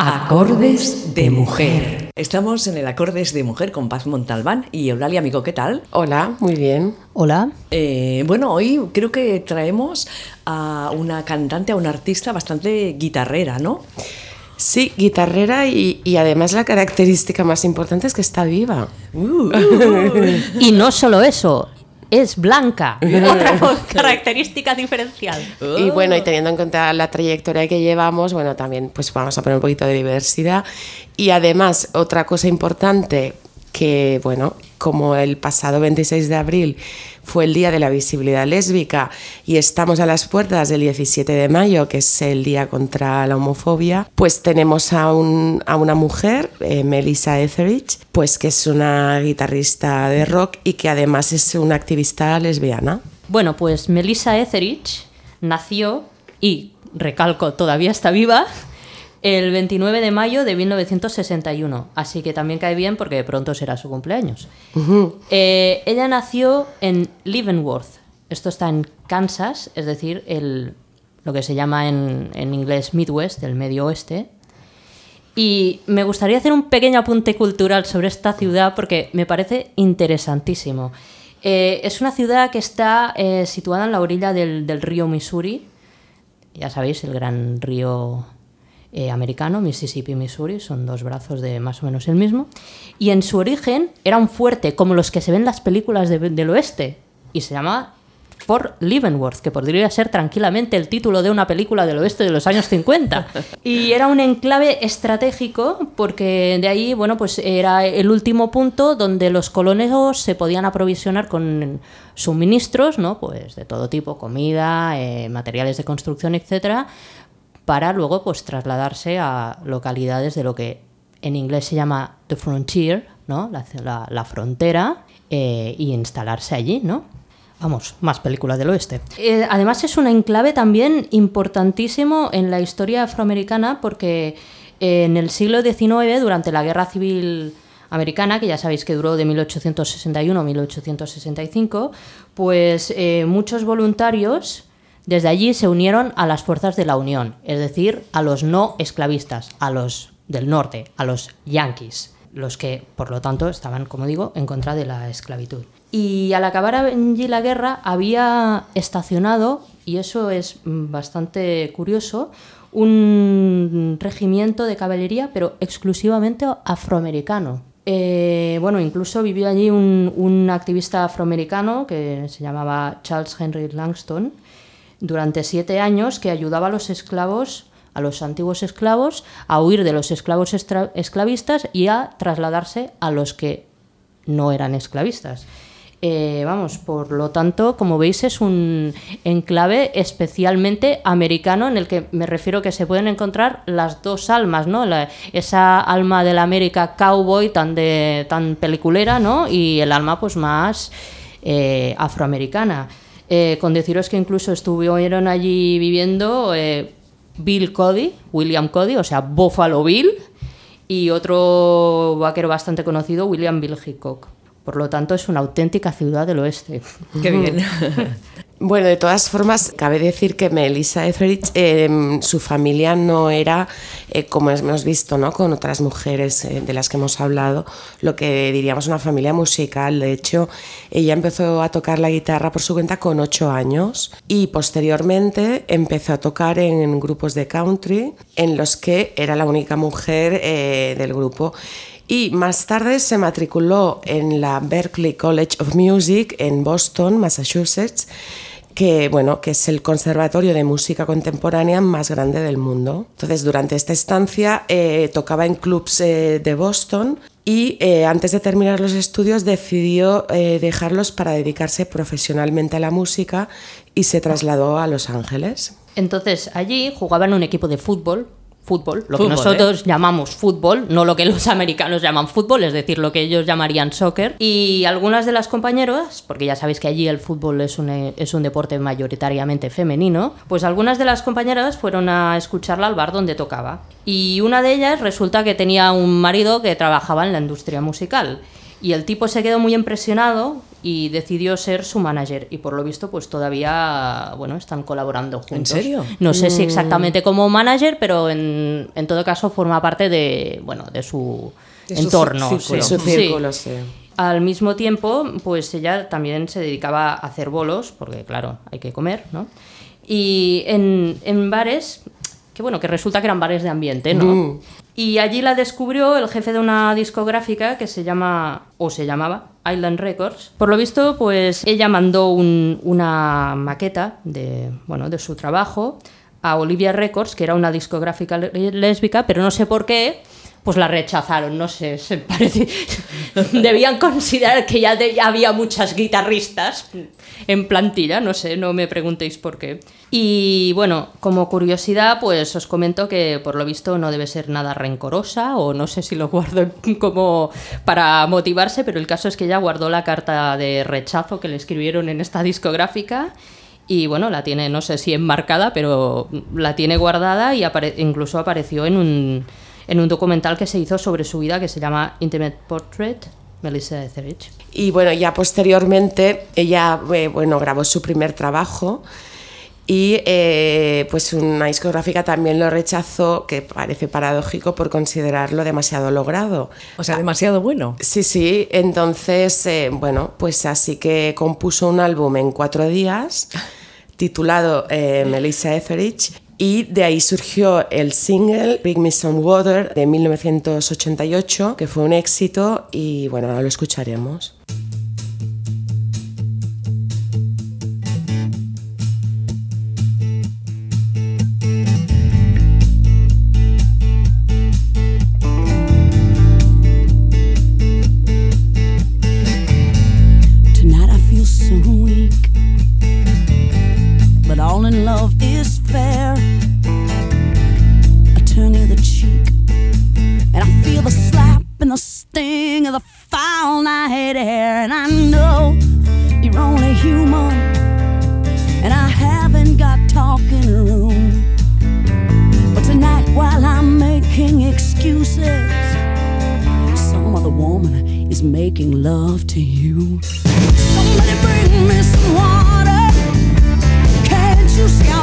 Acordes de mujer. Estamos en el Acordes de mujer con Paz Montalbán y Eulalia Amigo, ¿qué tal? Hola, muy bien. Hola. Eh, bueno, hoy creo que traemos a una cantante, a una artista bastante guitarrera, ¿no? Sí, guitarrera y, y además la característica más importante es que está viva. Uh. Y no solo eso, es blanca. Otra característica diferencial. Y bueno, y teniendo en cuenta la trayectoria que llevamos, bueno, también pues vamos a poner un poquito de diversidad. Y además, otra cosa importante que, bueno, como el pasado 26 de abril fue el Día de la Visibilidad Lésbica y estamos a las puertas del 17 de mayo, que es el Día contra la Homofobia, pues tenemos a, un- a una mujer, eh, Melissa Etheridge, pues que es una guitarrista de rock y que además es una activista lesbiana. Bueno, pues Melissa Etheridge nació y, recalco, todavía está viva el 29 de mayo de 1961. Así que también cae bien porque pronto será su cumpleaños. Eh, ella nació en Leavenworth. Esto está en Kansas, es decir, el, lo que se llama en, en inglés Midwest, el medio oeste. Y me gustaría hacer un pequeño apunte cultural sobre esta ciudad porque me parece interesantísimo. Eh, es una ciudad que está eh, situada en la orilla del, del río Missouri. Ya sabéis, el gran río eh, americano, Mississippi y Missouri, son dos brazos de más o menos el mismo. Y en su origen era un fuerte como los que se ven en las películas de- del oeste. Y se llama Fort Leavenworth, que podría ser tranquilamente el título de una película del oeste de los años 50. Y era un enclave estratégico porque de ahí, bueno, pues era el último punto donde los colonos se podían aprovisionar con suministros, ¿no? Pues de todo tipo, comida, eh, materiales de construcción, etcétera, para luego pues trasladarse a localidades de lo que en inglés se llama the frontier, ¿no? La, la- frontera, eh, y instalarse allí, ¿no? Vamos, más películas del oeste. Eh, además es un enclave también importantísimo en la historia afroamericana porque eh, en el siglo XIX, durante la Guerra Civil Americana, que ya sabéis que duró de 1861 a 1865, pues muchos voluntarios desde allí se unieron a las fuerzas de la Unión, es decir, a los no esclavistas, a los del norte, a los yanquis, los que, por lo tanto, estaban, como digo, en contra de la esclavitud. Y al acabar allí la guerra había estacionado, y eso es mm, bastante curioso, un regimiento de caballería, pero exclusivamente afroamericano. Eh, bueno, incluso vivió allí un, un activista afroamericano que se llamaba Charles Henry Langston durante siete años que ayudaba a los esclavos, a los antiguos esclavos, a huir de los esclavos esclavistas y a trasladarse a los que no eran esclavistas. Eh, vamos, por lo tanto, como veis, es un enclave especialmente americano en el que me refiero que se pueden encontrar las dos almas, ¿no? Esa alma de la América cowboy tan de tan peliculera, ¿no? Y el alma, pues, más eh, afroamericana. Eh, con deciros que incluso estuvieron allí viviendo eh, Bill Cody, William Cody, o sea, Buffalo Bill, y otro vaquero bastante conocido, William Bill Hickok. Por lo tanto, es una auténtica ciudad del oeste. Qué bien. Bueno, de todas formas, cabe decir que Melissa Etheridge, eh, su familia no era, eh, como hemos visto, ¿no? con otras mujeres eh, de las que hemos hablado, lo que diríamos una familia musical. De hecho, ella empezó a tocar la guitarra por su cuenta con ocho años y posteriormente empezó a tocar en grupos de country en los que era la única mujer eh, del grupo. Y más tarde se matriculó en la Berklee College of Music en Boston, Massachusetts, que, bueno, que es el conservatorio de música contemporánea más grande del mundo. Entonces, durante esta estancia eh, tocaba en clubs eh, de Boston y eh, antes de terminar los estudios decidió dejarlos para dedicarse profesionalmente a la música y se trasladó a Los Ángeles. Entonces, allí jugaban un equipo de fútbol, fútbol, lo Fútbol, que nosotros llamamos fútbol, no lo que los americanos llaman fútbol, es decir, lo que ellos llamarían soccer. Y algunas de las compañeras, porque ya sabéis que allí el fútbol es un, eh, es un deporte mayoritariamente femenino, pues algunas de las compañeras fueron a escucharla al bar donde tocaba. Y una de ellas resulta que tenía un marido que trabajaba en la industria musical. Y el tipo se quedó muy impresionado y decidió ser su manager y por lo visto pues todavía bueno están colaborando juntos. ¿En serio? No sé si exactamente como manager, pero en, en todo caso forma parte de bueno de su De su entorno. círculo. sí. Su Sí. círculo, sí. Al mismo tiempo, pues ella también se dedicaba a hacer bolos, porque claro, hay que comer, ¿no? Y en, en bares, que bueno, que resulta que eran bares de ambiente, ¿no? Mm. Y allí la descubrió el jefe de una discográfica que se llama, o se llamaba, Island Records. Por lo visto, pues ella mandó un- una maqueta de, bueno, de su trabajo a Olivia Records, que era una discográfica lésbica, pero no sé por qué, pues la rechazaron, no sé, se parece... Debían considerar que ya, había muchas guitarristas en plantilla, no sé, no me preguntéis por qué. Y bueno, como curiosidad, pues os comento que por lo visto no debe ser nada rencorosa, o no sé si lo guardo como para motivarse, pero el caso es que ella guardó la carta de rechazo que le escribieron en esta discográfica. Y bueno, la tiene, no sé si enmarcada, pero la tiene guardada y incluso apareció en un, en un documental que se hizo sobre su vida que se llama Intimate Portrait, Melissa Etheridge. Y bueno, ya posteriormente ella eh, bueno, grabó su primer trabajo y eh, pues una discográfica también lo rechazó, que parece paradójico por considerarlo demasiado logrado. O sea, demasiado bueno. Sí, sí, entonces, eh, bueno, pues así que compuso un álbum en cuatro días titulado eh, Melissa Etheridge y de ahí surgió el single Bring Me Some Water de 1988, que fue un éxito y bueno, ahora lo escucharemos. And the sting of the foul night air. And I know you're only human. And I haven't got talking room. But tonight, while I'm making excuses, some other woman is making love to you. Somebody bring me some water. Can't you see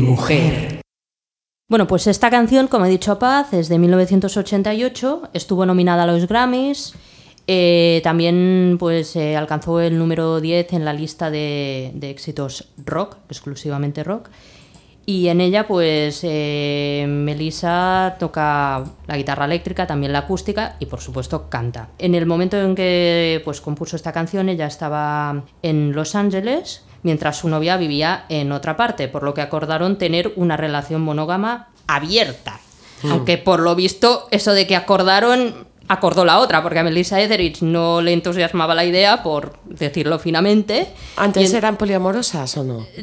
mujer. Bueno, pues esta canción, como he dicho Paz, es de 1988, estuvo nominada a los Grammys, eh, también pues eh, alcanzó el número 10 en la lista de, de éxitos rock, exclusivamente rock, y en ella pues eh, Melissa toca la guitarra eléctrica, también la acústica y por supuesto canta. En el momento en que pues compuso esta canción ella estaba en Los Ángeles, mientras su novia vivía en otra parte, por lo que acordaron tener una relación monógama abierta. Aunque por lo visto eso de que acordaron acordó la otra, porque a Melissa Etheridge no le entusiasmaba la idea, por decirlo finamente. ¿Antes en- eran poliamorosas o no?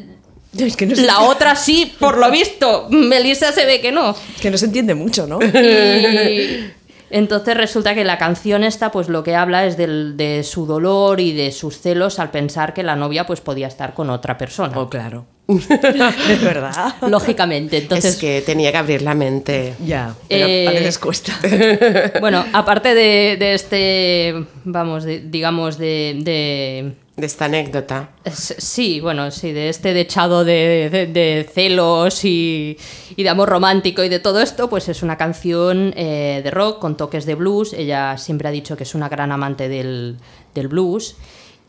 Es que no se, La otra sí, por lo visto. Melissa se ve que no. que no se entiende mucho, ¿no? Y entonces resulta que la canción esta, pues lo que habla es del- de su dolor y de sus celos al pensar que la novia pues podía estar con otra persona. Oh, claro. Es verdad. Lógicamente, entonces es que tenía que abrir la mente. Ya, pero Eh, a veces cuesta. Bueno, aparte de, de este, vamos, de- digamos, de, de- De esta anécdota. Sí, bueno, sí, de este dechado de, celos y, y de amor romántico y de todo esto, pues es una canción eh, de rock con toques de blues. Ella siempre ha dicho que es una gran amante del, del blues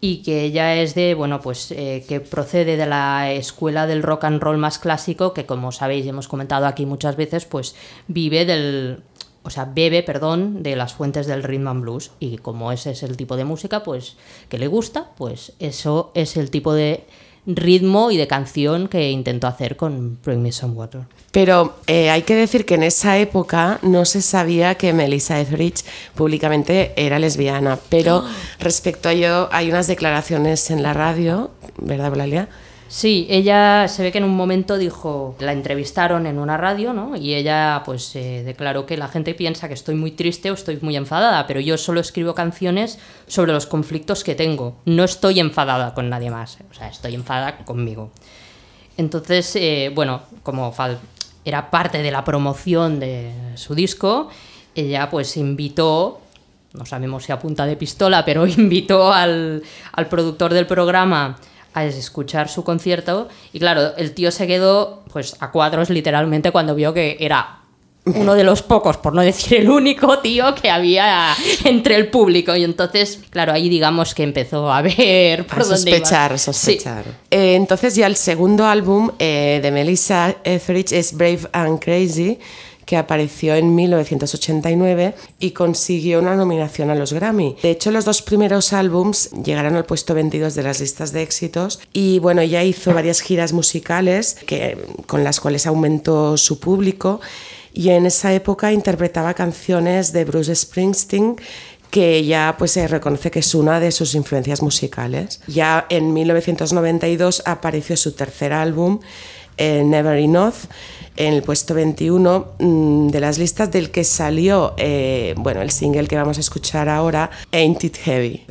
y que ella es de, bueno, pues eh, que procede de la escuela del rock and roll más clásico, que como sabéis y hemos comentado aquí muchas veces, pues vive del, o sea, bebe, perdón, de las fuentes del rhythm and blues y como ese es el tipo de música, pues que le gusta, pues eso es el tipo de ritmo y de canción que intentó hacer con Bring Me Some Water. Pero eh, hay que decir que en esa época no se sabía que Melissa Etheridge públicamente era lesbiana. Pero respecto a ello, hay unas declaraciones en la radio, ¿verdad, Eulalia? Sí, ella se ve que en un momento dijo, la entrevistaron en una radio, ¿no? Y ella pues eh, declaró que la gente piensa que estoy muy triste o estoy muy enfadada, pero yo solo escribo canciones sobre los conflictos que tengo. No estoy enfadada con nadie más, o sea, estoy enfadada conmigo. Entonces, eh, bueno, como fal- era parte de la promoción de su disco, ella pues invitó, no sabemos si a punta de pistola, pero invitó al, al productor del programa a escuchar su concierto y claro, el tío se quedó pues a cuadros literalmente cuando vio que era uno de los pocos, por no decir el único tío que había entre el público y entonces, claro, ahí digamos que empezó a ver por A dónde iba. sospechar, Sí. sospechar. Eh, entonces ya el segundo álbum eh, de Melissa Etheridge es Brave and Crazy, que apareció en 1989 y consiguió una nominación a los Grammy. De hecho, los dos primeros álbums llegaron al puesto 22 de las listas de éxitos y bueno, ella hizo varias giras musicales que, con las cuales aumentó su público y en esa época interpretaba canciones de Bruce Springsteen que ella pues se reconoce que es una de sus influencias musicales. Ya en 1992 apareció su tercer álbum, eh, Never Enough, en el puesto 21 mm, de las listas del que salió, eh, bueno, el single que vamos a escuchar ahora, Ain't It Heavy.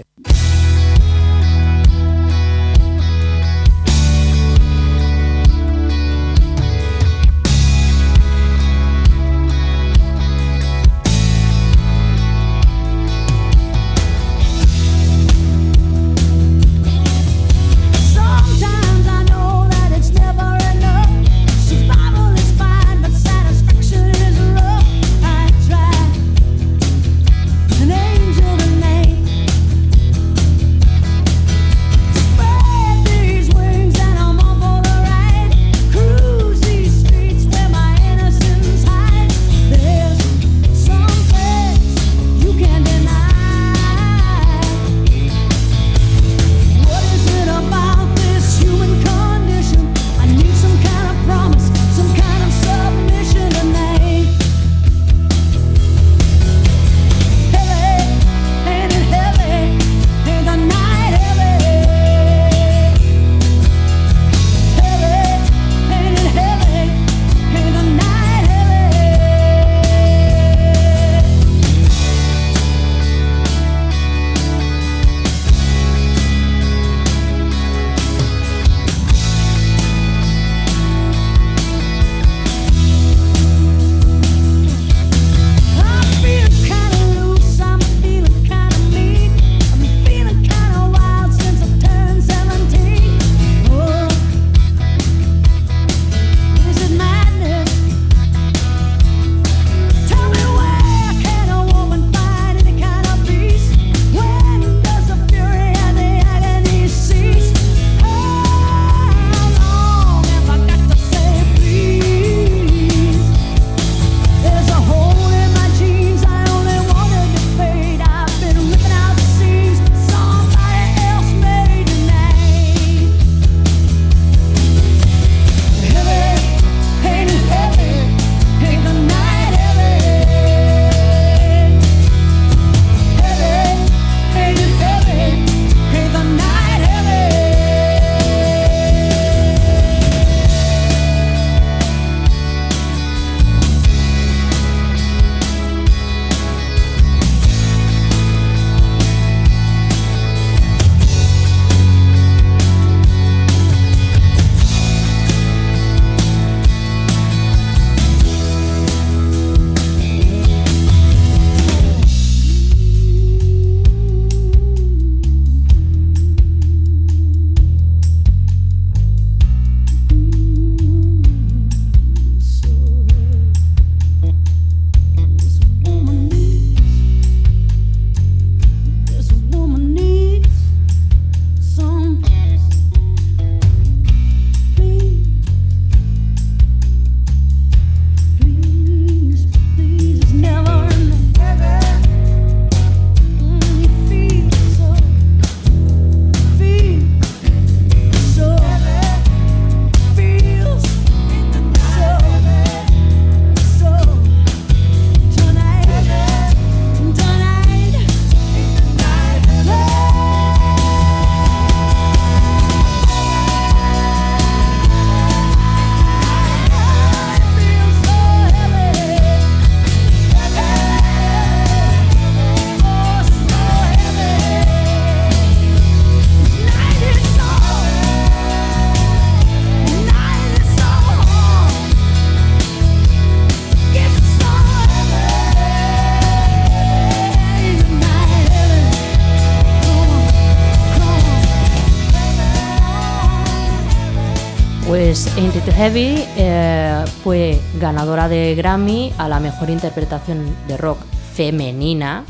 Heavy eh, fue ganadora de Grammy a la mejor interpretación de rock femenina,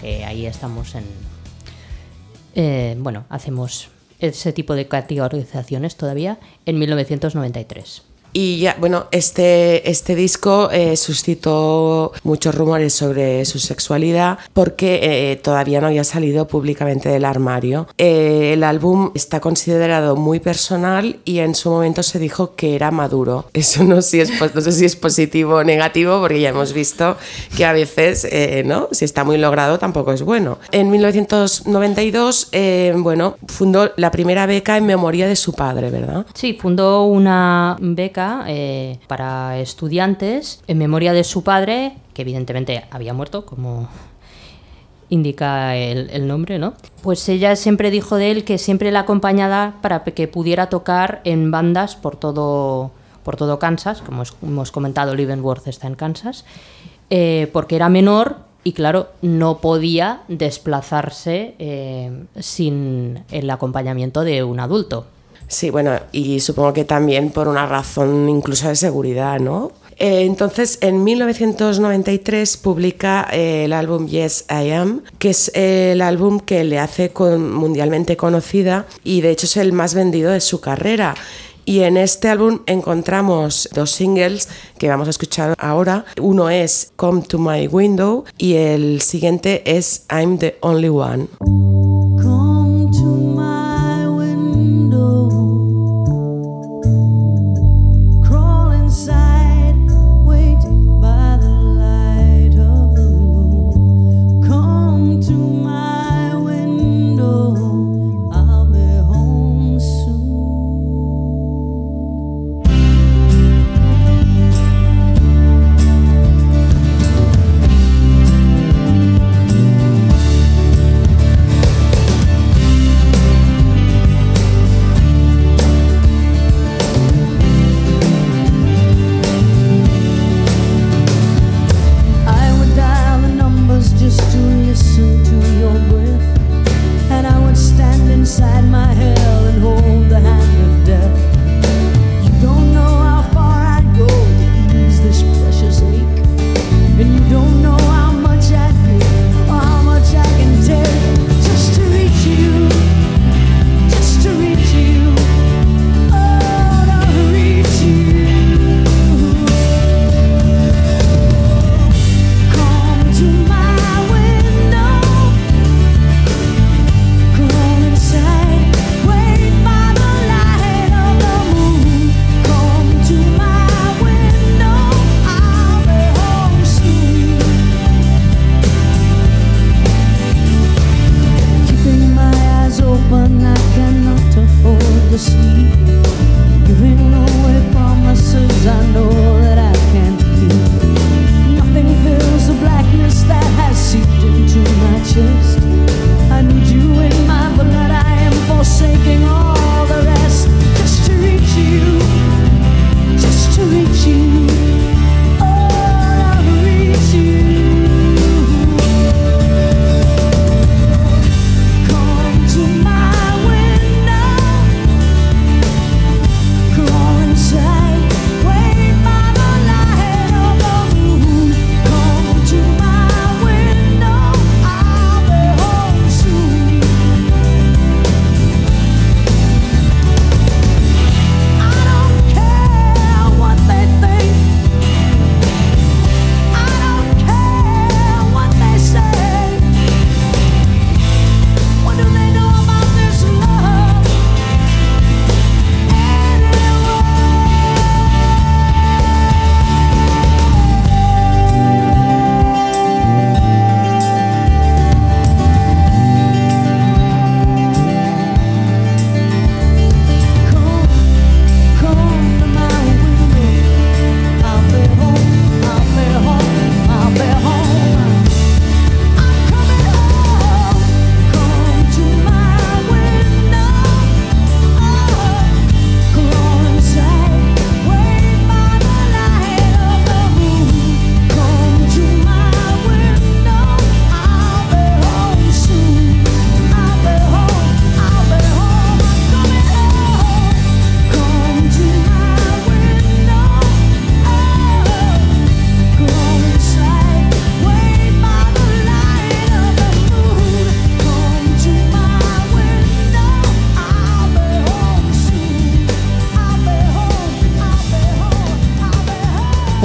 que ahí estamos en... eh, bueno, hacemos ese tipo de categorizaciones todavía, en 1993. Y ya, bueno, este, este disco eh, suscitó muchos rumores sobre su sexualidad porque eh, todavía no había salido públicamente del armario. Eh, el álbum está considerado muy personal y en su momento se dijo que era maduro. Eso no, no sé si es positivo o negativo porque ya hemos visto que a veces, ¿no? Si está muy logrado tampoco es bueno. En 1992, eh, bueno, fundó la primera beca en memoria de su padre, ¿verdad? Sí, fundó una beca eh, para estudiantes en memoria de su padre, que evidentemente había muerto, como indica el, nombre, ¿no? Pues ella siempre dijo de él que siempre la acompañaba para que pudiera tocar en bandas por todo, por todo Kansas, como hemos comentado, Leavenworth está en Kansas, eh, porque era menor y claro, no podía desplazarse eh, sin el acompañamiento de un adulto. Sí, bueno, y supongo que también por una razón incluso de seguridad, ¿no? Eh, entonces, en 1993 publica eh, el álbum Yes I Am, que es el álbum que le hace mundialmente conocida y de hecho es el más vendido de su carrera. Y en este álbum encontramos dos singles que vamos a escuchar ahora. Uno es Come to My Window y el siguiente es I'm the Only One.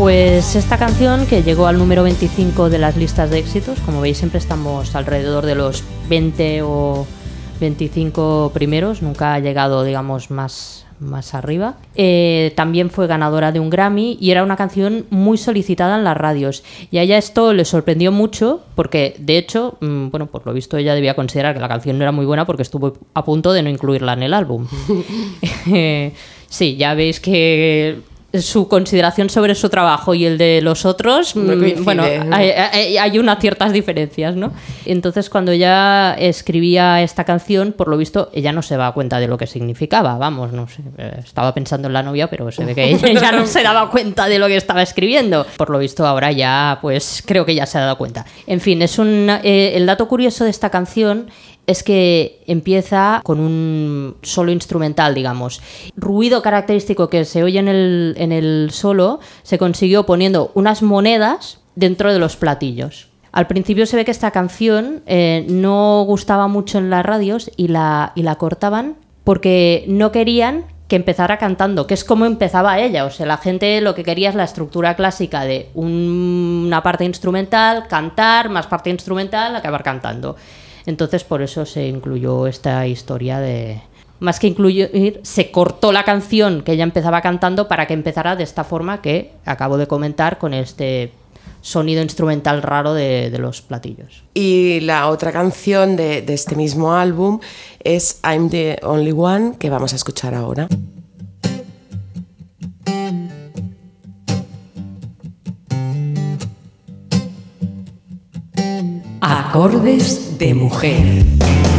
Pues esta canción que llegó al número 25 de las listas de éxitos, como veis siempre estamos alrededor de los 20 o 25 primeros, nunca ha llegado digamos más más arriba. Eh, también fue ganadora de un Grammy y era una canción muy solicitada en las radios. Y a ella esto le sorprendió mucho porque, de hecho, mm, bueno, por lo visto ella debía considerar que la canción no era muy buena porque estuvo a punto de no incluirla en el álbum. Eh, sí, ya veis que su consideración sobre su trabajo y el de los otros, No mm, bueno, ¿no? hay, hay- hay unas ciertas diferencias, ¿no? Entonces, cuando ella escribía esta canción, por lo visto, ella no se daba cuenta de lo que significaba, vamos, no sé, eh, estaba pensando en la novia, pero se ve que ella ya no se daba cuenta de lo que estaba escribiendo. Por lo visto, ahora ya, pues creo que ya se ha dado cuenta. En fin, es un, eh, el dato curioso de esta canción es que empieza con un solo instrumental, digamos. Ruido característico que se oye en el, en el solo se consiguió poniendo unas monedas dentro de los platillos. Al principio se ve que esta canción eh, no gustaba mucho en las radios y la, y la cortaban porque no querían que empezara cantando, que es como empezaba ella. O sea, la gente lo que quería es la estructura clásica de un- una parte instrumental, cantar, más parte instrumental, acabar cantando. Entonces, por eso se incluyó esta historia de. Más que incluir, se cortó la canción que ella empezaba cantando para que empezara de esta forma que acabo de comentar con este sonido instrumental raro de, los platillos. Y la otra canción de este mismo álbum es I'm the Only One, que vamos a escuchar ahora. Acordes de mujer.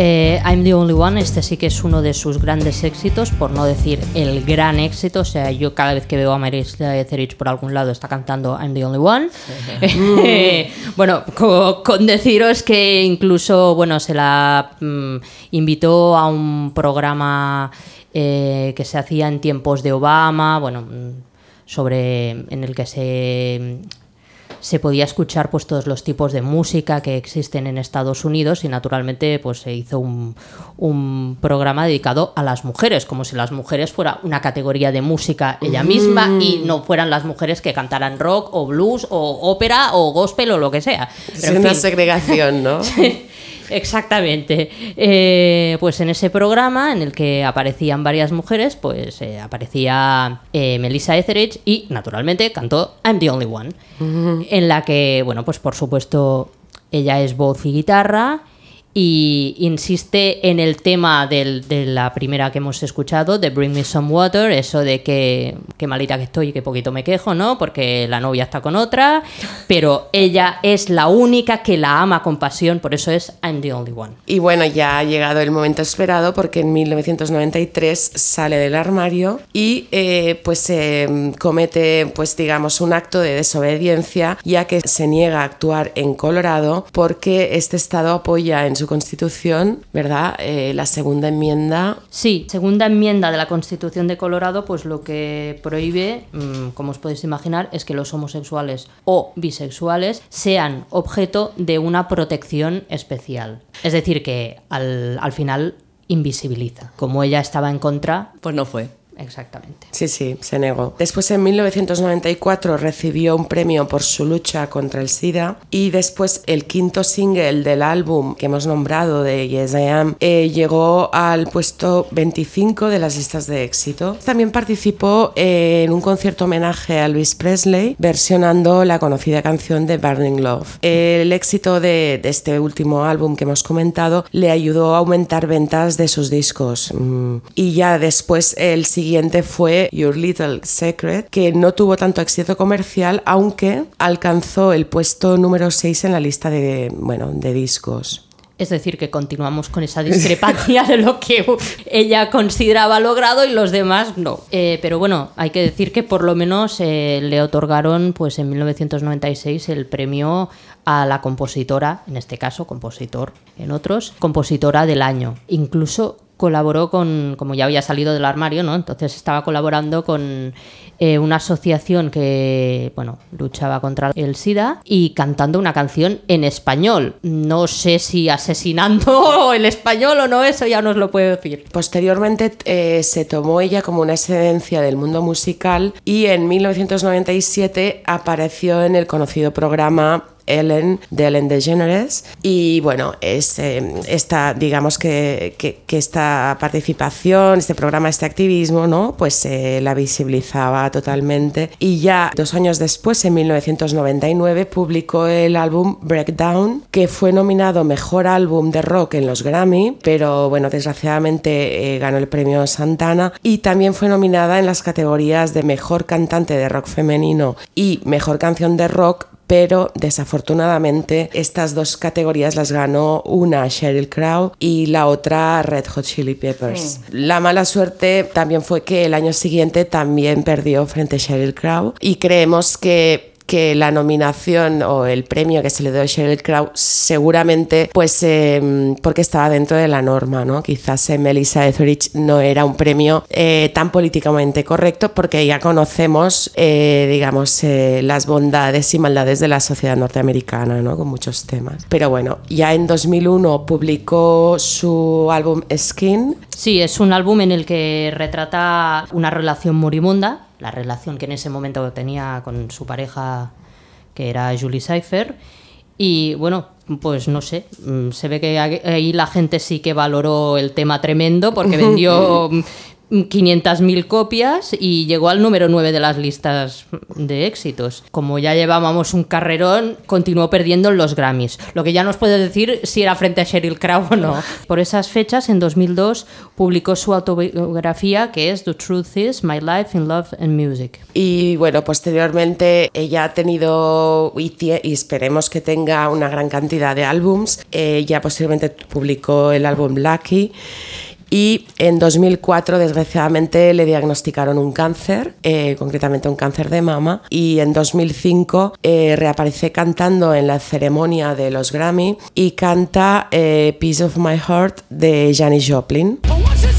Eh, I'm the Only One, este sí que es uno de sus grandes éxitos, por no decir el gran éxito. O sea, yo cada vez que veo a Marisa Etheridge por algún lado está cantando I'm the Only One. Bueno, co- con, deciros que incluso, bueno, se la mm, invitó a un programa eh, que se hacía en tiempos de Obama, bueno, mm, sobre en el que se se podía escuchar pues todos los tipos de música que existen en Estados Unidos y naturalmente pues se hizo un, un programa dedicado a las mujeres, como si las mujeres fuera una categoría de música ella misma y no fueran las mujeres que cantaran rock o blues o ópera o gospel o lo que sea. Es en una fin. segregación, ¿no? Exactamente. Eh, pues en ese programa en el que aparecían varias mujeres, pues eh, aparecía eh, Melissa Etheridge y naturalmente cantó I'm the Only One, en la que, bueno, pues por supuesto ella es voz y guitarra y insiste en el tema del- de la primera que hemos escuchado, de Bring Me Some Water, eso de que, qué malita que estoy y que poquito me quejo, ¿no? Porque la novia está con otra, pero ella es la única que la ama con pasión, por eso es I'm the Only One. Y bueno, ya ha llegado el momento esperado porque en 1993 sale del armario y eh, pues eh, comete, pues digamos, un acto de desobediencia ya que se niega a actuar en Colorado porque este estado apoya en su constitución, ¿verdad? Eh, la segunda enmienda Sí, segunda enmienda de la Constitución de Colorado, pues lo que prohíbe, mm, como os podéis imaginar, es que los homosexuales o bisexuales sean objeto de una protección especial. Es decir, que al, al final invisibiliza. Como ella estaba en contra, Pues no fue. Exactamente. Sí, sí, se negó. Después en 1994 recibió un premio por su lucha contra el SIDA y después el quinto single del álbum que hemos nombrado de Yes I Am eh, llegó al puesto 25 de las listas de éxito. También participó en un concierto homenaje a Elvis Presley versionando la conocida canción de Burning Love. El éxito de, de este último álbum que hemos comentado le ayudó a aumentar ventas de sus discos Mm, y ya después el siguiente fue Your Little Secret que no tuvo tanto éxito comercial aunque alcanzó el puesto número 6 en la lista de, bueno, de discos. Es decir, que continuamos con esa discrepancia de lo que ella consideraba logrado y los demás no. Eh, pero bueno, hay que decir que por lo menos eh, le otorgaron pues en 1996 el premio a la compositora, en este caso compositor en otros, compositora del año. Incluso colaboró con, como ya había salido del armario, ¿no? Entonces estaba colaborando con eh, una asociación que, bueno, luchaba contra el SIDA y cantando una canción en español. No sé si asesinando el español o no, eso ya no os lo puedo decir. Posteriormente eh, se tomó ella como una excedencia del mundo musical y en 1997 apareció en el conocido programa Ellen de Ellen DeGeneres. Y bueno es eh, esta digamos que, esta participación este programa este activismo no pues eh, la visibilizaba totalmente. Y ya dos años después en 1999 publicó el álbum Breakdown que fue nominado mejor álbum de rock en los Grammy pero bueno desgraciadamente eh, ganó el premio Santana y también fue nominada en las categorías de mejor cantante de rock femenino y mejor canción de rock pero desafortunadamente estas dos categorías las ganó una Sheryl Crow y la otra Red Hot Chili Peppers. La mala suerte también fue que el año siguiente también perdió frente a Sheryl Crow y creemos que que la nominación o el premio que se le dio a Sheryl Crow seguramente pues eh, porque estaba dentro de la norma, ¿no? Quizás eh, Melissa Etheridge no era un premio eh, tan políticamente correcto porque ya conocemos, eh, digamos, eh, las bondades y maldades de la sociedad norteamericana, ¿no? Con muchos temas. Pero bueno, ya en 2001 publicó su álbum Skin, Sí, es un álbum en el que retrata una relación moribunda, la relación que en ese momento tenía con su pareja, que era Julie Cypher. Y bueno, pues no sé, mm, se ve que ahí la gente sí que valoró el tema tremendo porque vendió 500.000 copias y llegó al número 9 de las listas de éxitos. Como ya llevábamos un carrerón, continuó perdiendo en los Grammys. Lo que ya nos puede decir si era frente a Sheryl Crow o no. Por esas fechas, en 2002, publicó su autobiografía que es The Truth Is My Life in Love and Music. Y bueno, posteriormente ella ha tenido y, y esperemos que tenga una gran cantidad de álbums. Ella posteriormente publicó el álbum Lucky y en 2004 desgraciadamente le diagnosticaron un cáncer, eh, concretamente un cáncer de mama, y en 2005 eh, reaparece cantando en la ceremonia de los Grammy y canta eh, Piece of My Heart de Janis Joplin. I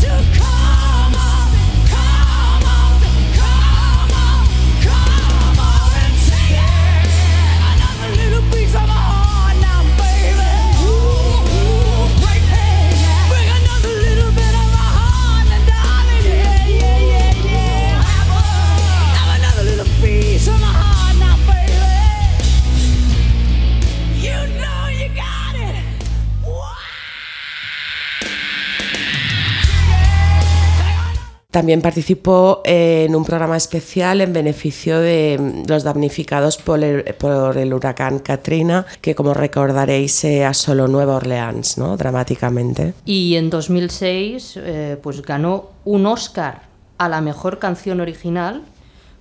También participó en un programa especial en beneficio de los damnificados por el, huracán Katrina, que como recordaréis asoló Nueva Orleans, ¿no? dramáticamente. Y en 2006 eh, pues ganó un Oscar a la mejor canción original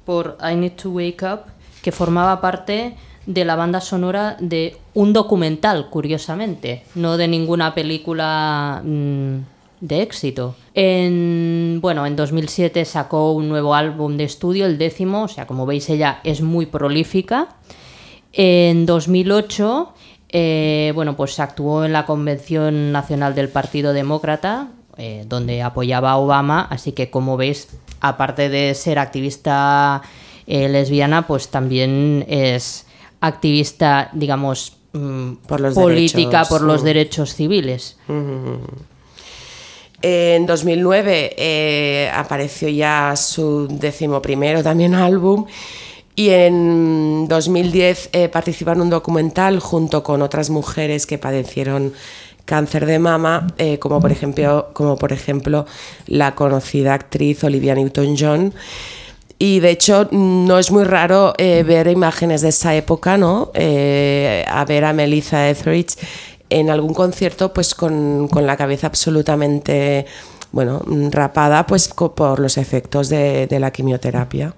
por I Need to Wake Up, que formaba parte de la banda sonora de un documental, curiosamente, no de ninguna película mm, de éxito. En, bueno, en 2007 sacó un nuevo álbum de estudio, el décimo, o sea, como veis ella es muy prolífica. En 2008, eh, bueno, pues actuó en la Convención Nacional del Partido Demócrata, eh, donde apoyaba a Obama, así que como veis, aparte de ser activista eh, lesbiana, pues también es activista, digamos, mm, Por los política derechos, por los sí. derechos civiles. En 2009 eh, apareció ya su decimoprimero también álbum y en 2010 eh, participó en un documental junto con otras mujeres que padecieron cáncer de mama, eh, como, por ejemplo, como por ejemplo la conocida actriz Olivia Newton-John. Y de hecho no es muy raro eh, ver imágenes de esa época, ¿no? A ver a Melissa Etheridge en algún concierto pues con, con la cabeza absolutamente bueno, rapada pues por los efectos de, de la quimioterapia.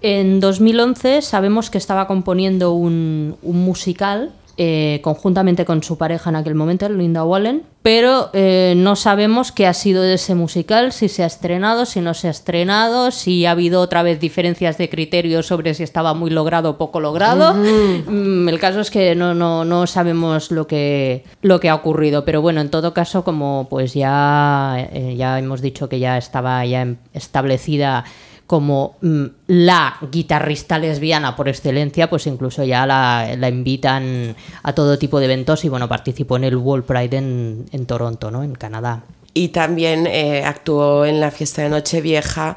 En 2011 sabemos que estaba componiendo un, un musical eh, conjuntamente con su pareja en aquel momento, Linda Wallen, pero eh, no sabemos qué ha sido de ese musical, si se ha estrenado, si no se ha estrenado, si ha habido otra vez diferencias de criterio sobre si estaba muy logrado o poco logrado. Mm, el caso es que no, no, no sabemos lo que, lo que ha ocurrido, pero bueno, en todo caso, como pues ya, eh, ya hemos dicho que ya estaba ya establecida como mm, la guitarrista lesbiana por excelencia, pues incluso ya la, invitan a todo tipo de eventos y bueno, participó en el World Pride en, en Toronto, ¿no? En Canadá. Y también eh, actuó en la fiesta de Nochevieja,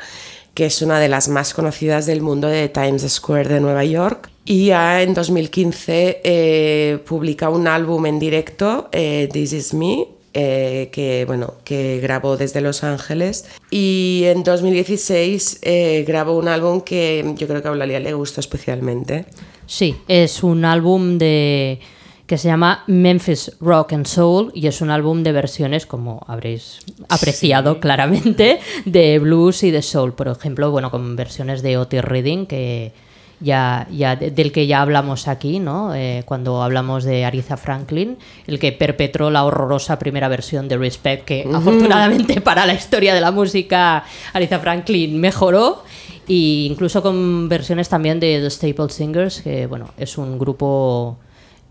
que es una de las más conocidas del mundo de Times Square de Nueva York. Y ya en 2015 eh, publica un álbum en directo, eh, This Is Me, eh, que, bueno, que grabó desde Los Ángeles. Y en 2016 eh, grabó un álbum que yo creo que a Eulalia le gustó especialmente. Sí, es un álbum de que se llama Memphis Rock and Soul y es un álbum de versiones, como habréis apreciado claramente, de blues y de soul. Por ejemplo, bueno, con versiones de Otis Redding, que ya, ya de- del que ya hablamos aquí, ¿no? Eh, cuando hablamos de Aretha Franklin, el que perpetró la horrorosa primera versión de Respect, que afortunadamente para la historia de la música Aretha Franklin mejoró. Y incluso con versiones también de The Staple Singers, que bueno, es un grupo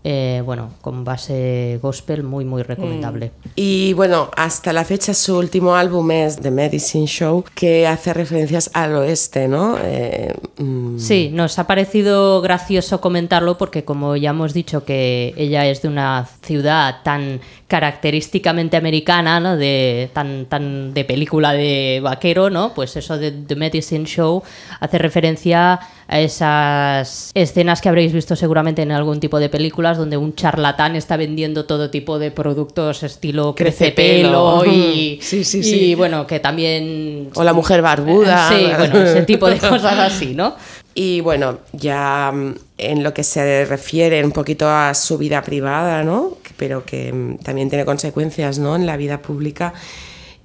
eh, bueno, con base gospel muy muy recomendable. Y bueno, hasta la fecha su último álbum es The Medicine Show, que hace referencias al oeste, ¿no? Eh, mm, Sí, nos ha parecido gracioso comentarlo porque como ya hemos dicho que ella es de una ciudad tan característicamente americana, ¿no? De tan tan de película de vaquero, ¿no? Pues eso de The Medicine Show hace referencia a esas escenas que habréis visto seguramente en algún tipo de películas donde un charlatán está vendiendo todo tipo de productos estilo crecepelo y, Sí, sí, y, sí. bueno, que también... O la mujer barbuda. Sí, bueno, ese tipo de cosas así, ¿no? Y bueno, ya mm, en lo que se refiere un poquito a su vida privada, ¿no? Pero que mm, también tiene consecuencias, ¿no? En la vida pública.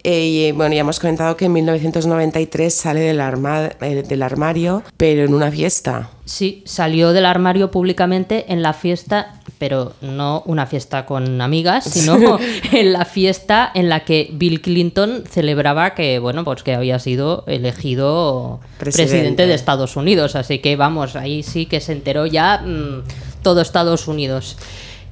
Eh, y bueno, ya hemos comentado que en 1993 sale del, arma- eh, del armario, pero en una fiesta. Sí, salió del armario públicamente en la fiesta, pero no una fiesta con amigas, sino en la fiesta en la que Bill Clinton celebraba que, bueno, pues que había sido elegido Presidente. presidente, de Estados Unidos. Así que vamos, ahí sí que se enteró ya mm, todo Estados Unidos.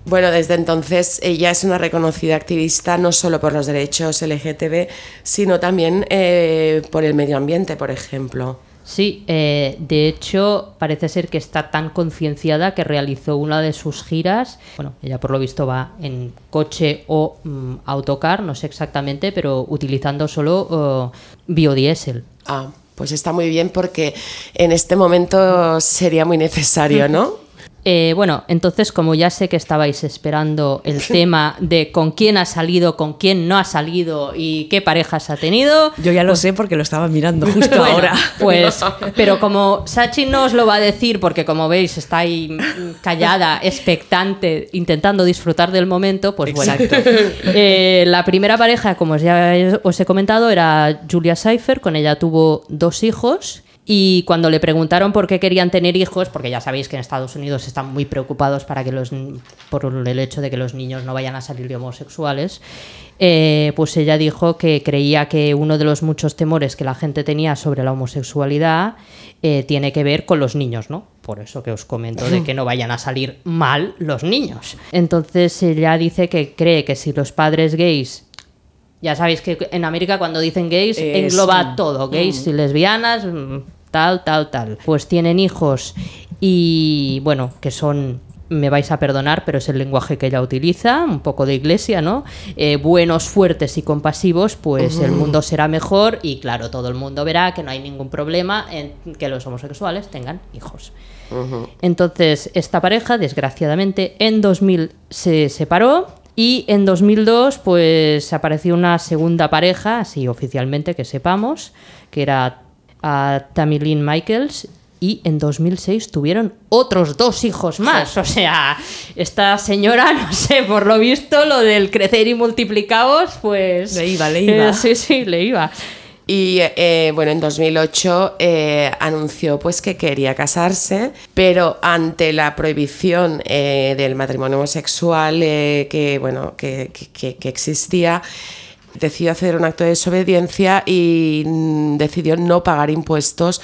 Bueno, desde entonces ella es una reconocida activista no solo por los derechos LGTB, sino también eh, por el medio ambiente, por ejemplo. Sí, eh, de hecho parece ser que está tan concienciada que realizó una de sus giras. Bueno, ella por lo visto va en coche o mm, autocar, no sé exactamente, pero utilizando solo eh, biodiesel. Ah, pues está muy bien porque en este momento sería muy necesario, ¿no? Eh, bueno, entonces como ya sé que estabais esperando el tema de con quién ha salido, con quién no ha salido y qué parejas ha tenido, Yo ya lo sé porque lo estaba mirando justo Bueno, ahora. Pues, pero como Sachi no os lo va a decir, porque como veis está ahí callada, expectante, intentando disfrutar del momento, pues bueno. Eh, la primera pareja, como ya os he comentado, era Julia Seifer, con ella tuvo dos hijos. Y cuando le preguntaron por qué querían tener hijos, porque ya sabéis que en Estados Unidos están muy preocupados para que los, por el hecho de que los niños no vayan a salir de homosexuales, eh, pues ella dijo que creía que uno de los muchos temores que la gente tenía sobre la homosexualidad eh, tiene que ver con los niños, ¿no? Por eso que os comento de que no vayan a salir mal los niños. Entonces ella dice que cree que si los padres gays ya sabéis que en América cuando dicen gays Es- engloba todo, gays y lesbianas, mm, tal, tal, tal. Pues tienen hijos y bueno, que son, me vais a perdonar, pero es el lenguaje que ella utiliza, un poco de iglesia, ¿no? Eh, buenos, fuertes y compasivos, pues el mundo será mejor y claro, todo el mundo verá que no hay ningún problema en que los homosexuales tengan hijos. Entonces, esta pareja, desgraciadamente, en 2000 se separó y en 2002, pues apareció una segunda pareja, así oficialmente que sepamos, que era a Tammy Lynn Michaels. Y en 2006 tuvieron otros dos hijos más. O sea, esta señora, no sé, por lo visto, lo del crecer y multiplicaos, pues. Le iba, le iba. Eh, sí, sí, le iba. Y eh, bueno, en 2008 eh, anunció pues que quería casarse, pero ante la prohibición del matrimonio homosexual que, bueno, que- que existía, decidió hacer un acto de desobediencia y mm, decidió no pagar impuestos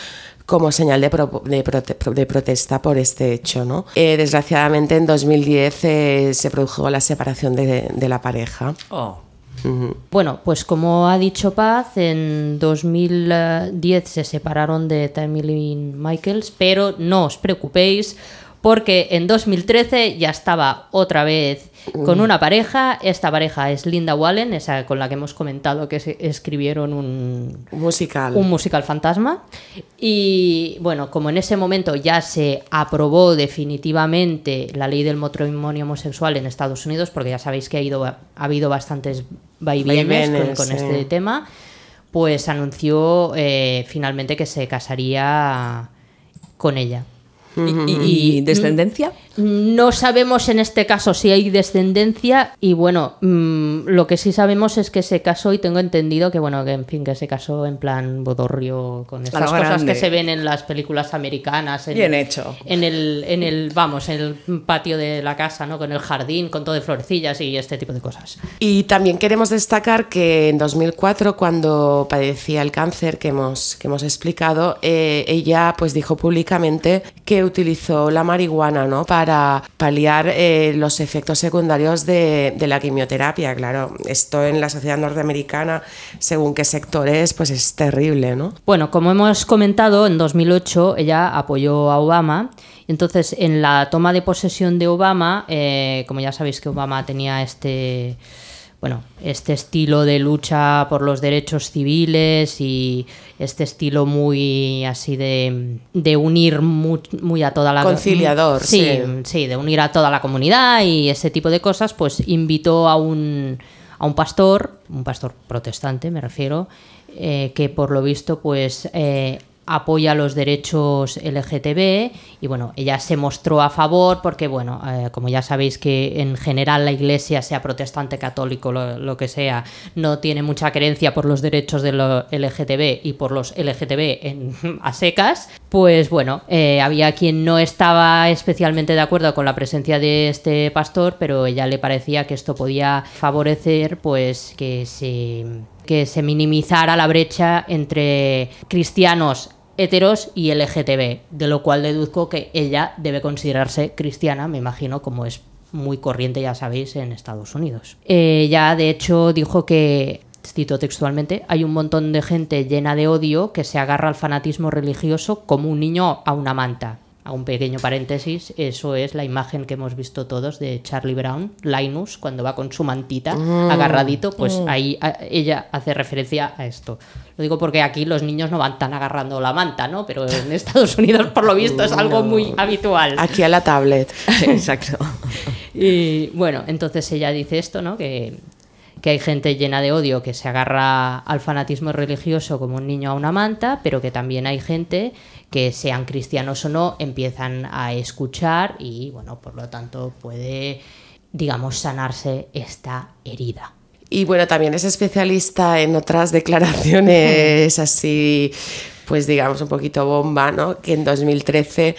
como señal de, pro- de prote- de protesta por este hecho. ¿no? Eh, desgraciadamente en 2010 eh, se produjo la separación de, de la pareja. Oh. Bueno, pues como ha dicho Paz, en 2010 se separaron de Tammy Lynn Michaels, pero no os preocupéis porque en 2013 ya estaba otra vez con una pareja. Esta pareja es Linda Wallen, esa con la que hemos comentado que se escribieron un, Musical. un musical fantasma. Y bueno, como en ese momento ya se aprobó definitivamente la ley del matrimonio homosexual en Estados Unidos, porque ya sabéis que ha, ido, ha habido bastantes vaivienes con, Vaivenes, con sí. este tema, pues anunció eh, finalmente que se casaría con ella. ¿Y, y- y descendencia? No sabemos en este caso si hay descendencia y bueno, mm, lo que sí sabemos es que se casó y tengo entendido que bueno, que en fin, que se casó en plan bodorrio con estas cosas grande. que se ven en las películas americanas. En, Bien hecho. En el, en el, vamos, en el patio de la casa, ¿no? Con el jardín, con todo de florecillas y este tipo de cosas. Y también queremos destacar que en 2004, cuando padecía el cáncer que hemos, que hemos explicado, eh, ella pues dijo públicamente que utilizó la marihuana ¿no? para paliar eh, los efectos secundarios de, de la quimioterapia. Claro, esto en la sociedad norteamericana, según qué sectores, pues es terrible, ¿no? Bueno, como hemos comentado, en 2008 ella apoyó a Obama. Entonces, en la toma de posesión de Obama, eh, como ya sabéis que Obama tenía este bueno, este estilo de lucha por los derechos civiles y este estilo muy así de, de unir muy, muy a toda la Conciliador, sí, sí. sí, de unir a toda la comunidad y ese tipo de cosas, pues invitó a un, a un pastor, un pastor protestante me refiero, eh, que por lo visto pues eh, apoya los derechos LGTB y bueno, ella se mostró a favor porque bueno, eh, como ya sabéis que en general la iglesia, sea protestante, católico, lo, que sea, no tiene mucha creencia por los derechos de los LGTB y por los LGTB en, a secas, pues bueno, eh, había quien no estaba especialmente de acuerdo con la presencia de este pastor, pero ella le parecía que esto podía favorecer pues que se que se minimizara la brecha entre cristianos heteros y LGTB, de lo cual deduzco que ella debe considerarse cristiana, me imagino, como es muy corriente, ya sabéis, en Estados Unidos. Ella, de hecho, dijo que, cito textualmente, hay un montón de gente llena de odio que se agarra al fanatismo religioso como un niño a una manta. A un pequeño paréntesis, eso es la imagen que hemos visto todos de Charlie Brown, Linus, cuando va con su mantita agarradito, pues ahí a- ella hace referencia a esto. Lo digo porque aquí los niños no van tan agarrando la manta, ¿no? Pero en Estados Unidos, por lo visto, es algo muy habitual. Aquí a la tablet. Exacto. Y bueno, entonces ella dice esto, ¿no? Que, que hay gente llena de odio que se agarra al fanatismo religioso como un niño a una manta, pero que también hay gente que sean cristianos o no, empiezan a escuchar y bueno, por lo tanto puede, digamos, sanarse esta herida. Y bueno, también es especialista en otras declaraciones así, pues digamos un poquito bomba, ¿no? Que en 2013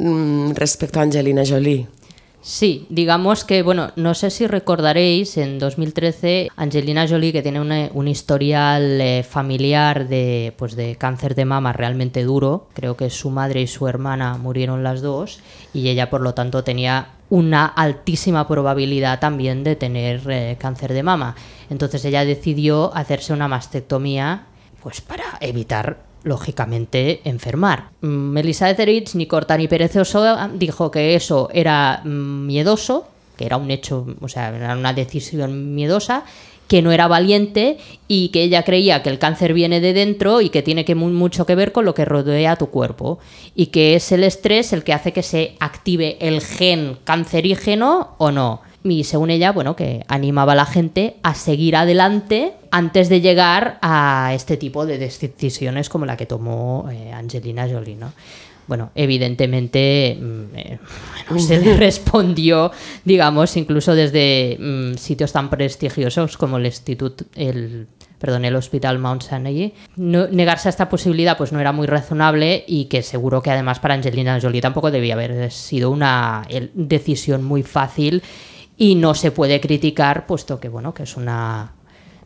mm, respecto a Angelina Jolie. Sí, digamos que, bueno, no sé si recordaréis, en 2013 Angelina Jolie, que tiene un historial eh, familiar de, pues de cáncer de mama realmente duro, creo que su madre y su hermana murieron las dos, y ella por lo tanto tenía una altísima probabilidad también de tener eh, cáncer de mama. Entonces ella decidió hacerse una mastectomía pues para evitar lógicamente enfermar. Mm, Melissa Etheridge, ni corta ni perezoso, dijo que eso era mm, miedoso, que era un hecho, o sea, era una decisión miedosa, que no era valiente y que ella creía que el cáncer viene de dentro y que tiene mucho que ver con lo que rodea tu cuerpo y que es el estrés el que hace que se active el gen cancerígeno o no. Y según ella, bueno, que animaba a la gente a seguir adelante antes de llegar a este tipo de decisiones como la que tomó eh, Angelina Jolie, ¿no? Bueno, evidentemente mm, eh, bueno, se le respondió, digamos, incluso desde mm, sitios tan prestigiosos como el Instituto, el, perdón, el Hospital Mount Sinai. No- negarse a esta posibilidad pues no era muy razonable y que seguro que además para Angelina Jolie tampoco debía haber sido una el- decisión muy fácil y no se puede criticar puesto que bueno que es una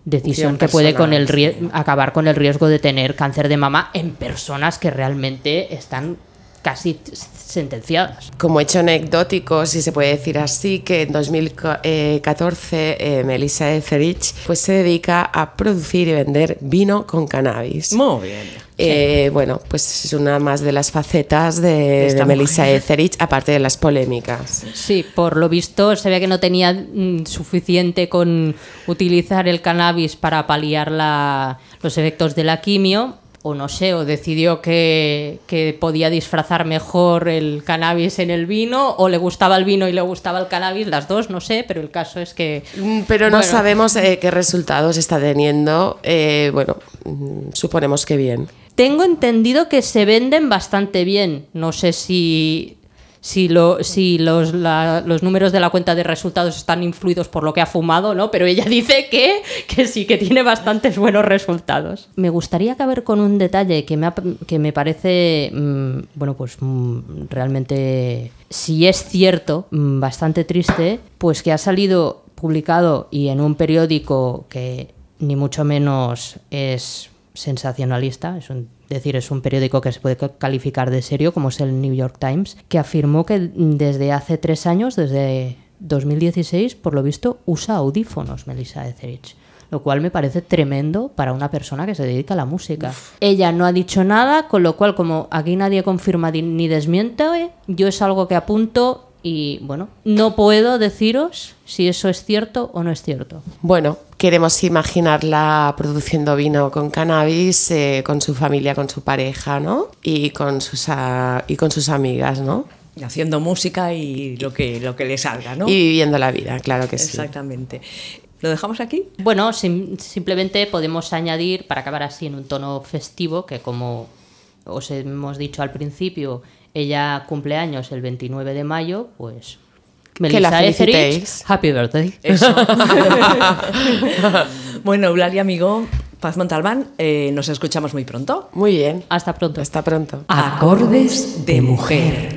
decisión que puede con el acabar con el riesgo de tener cáncer de mama en personas que realmente están casi sentenciadas. Como hecho anecdótico, si se puede decir así, que en 2014 eh, Melissa Etheridge pues, se dedica a producir y vender vino con cannabis. Muy bien. Eh, Bueno, pues es una más de las facetas de, de Melissa. Etheridge, aparte de las polémicas. Sí, por lo visto se ve que no tenía mm, suficiente con utilizar el cannabis para paliar la- los efectos de la quimio, o no sé, o decidió que, que podía disfrazar mejor el cannabis en el vino, o le gustaba el vino y le gustaba el cannabis, las dos, no sé, pero el caso es que... Mm, Pero no Bueno. sabemos eh, qué resultados está teniendo. Eh, bueno, mm, suponemos que bien. Tengo entendido que se venden bastante bien. No sé si, si, lo, si los, los números de la cuenta de resultados están influidos por lo que ha fumado, ¿no? Pero ella dice que, que sí, que tiene bastantes buenos resultados. Me gustaría acabar con un detalle que me, que me parece, mm, bueno, pues mm, realmente, si es cierto, mm, bastante triste, pues que ha salido publicado y en un periódico que ni mucho menos es sensacionalista, es un- decir, es un periódico que se puede ca- calificar de serio, como es el New York Times, que afirmó que desde hace tres años, desde 2016, por lo visto, usa audífonos, Melissa Etheridge. Lo cual me parece tremendo para una persona que se dedica a la música. Ella no ha dicho nada, con lo cual, como aquí nadie confirma ni desmiente, yo es algo que apunto Y bueno, no puedo deciros si eso es cierto o no es cierto. Bueno, queremos imaginarla produciendo vino con cannabis, eh, con su familia, con su pareja, ¿no? Y con sus, a- y con sus amigas, ¿no? Haciendo música y lo que, lo que le salga, ¿no? Y viviendo la vida, claro que sí. Exactamente. ¿Lo dejamos aquí? Bueno, sim- simplemente podemos añadir, para acabar así en un tono festivo, que como os hemos dicho al principio, ella cumple años el 29 de mayo, pues... Que la Melissa Etheridge, felicitéis. happy birthday. Eso. bueno, Eulalia Amigo, Paz Montalbán, eh, nos escuchamos muy pronto. Muy bien. Hasta pronto. Hasta pronto. Acordes de mujer.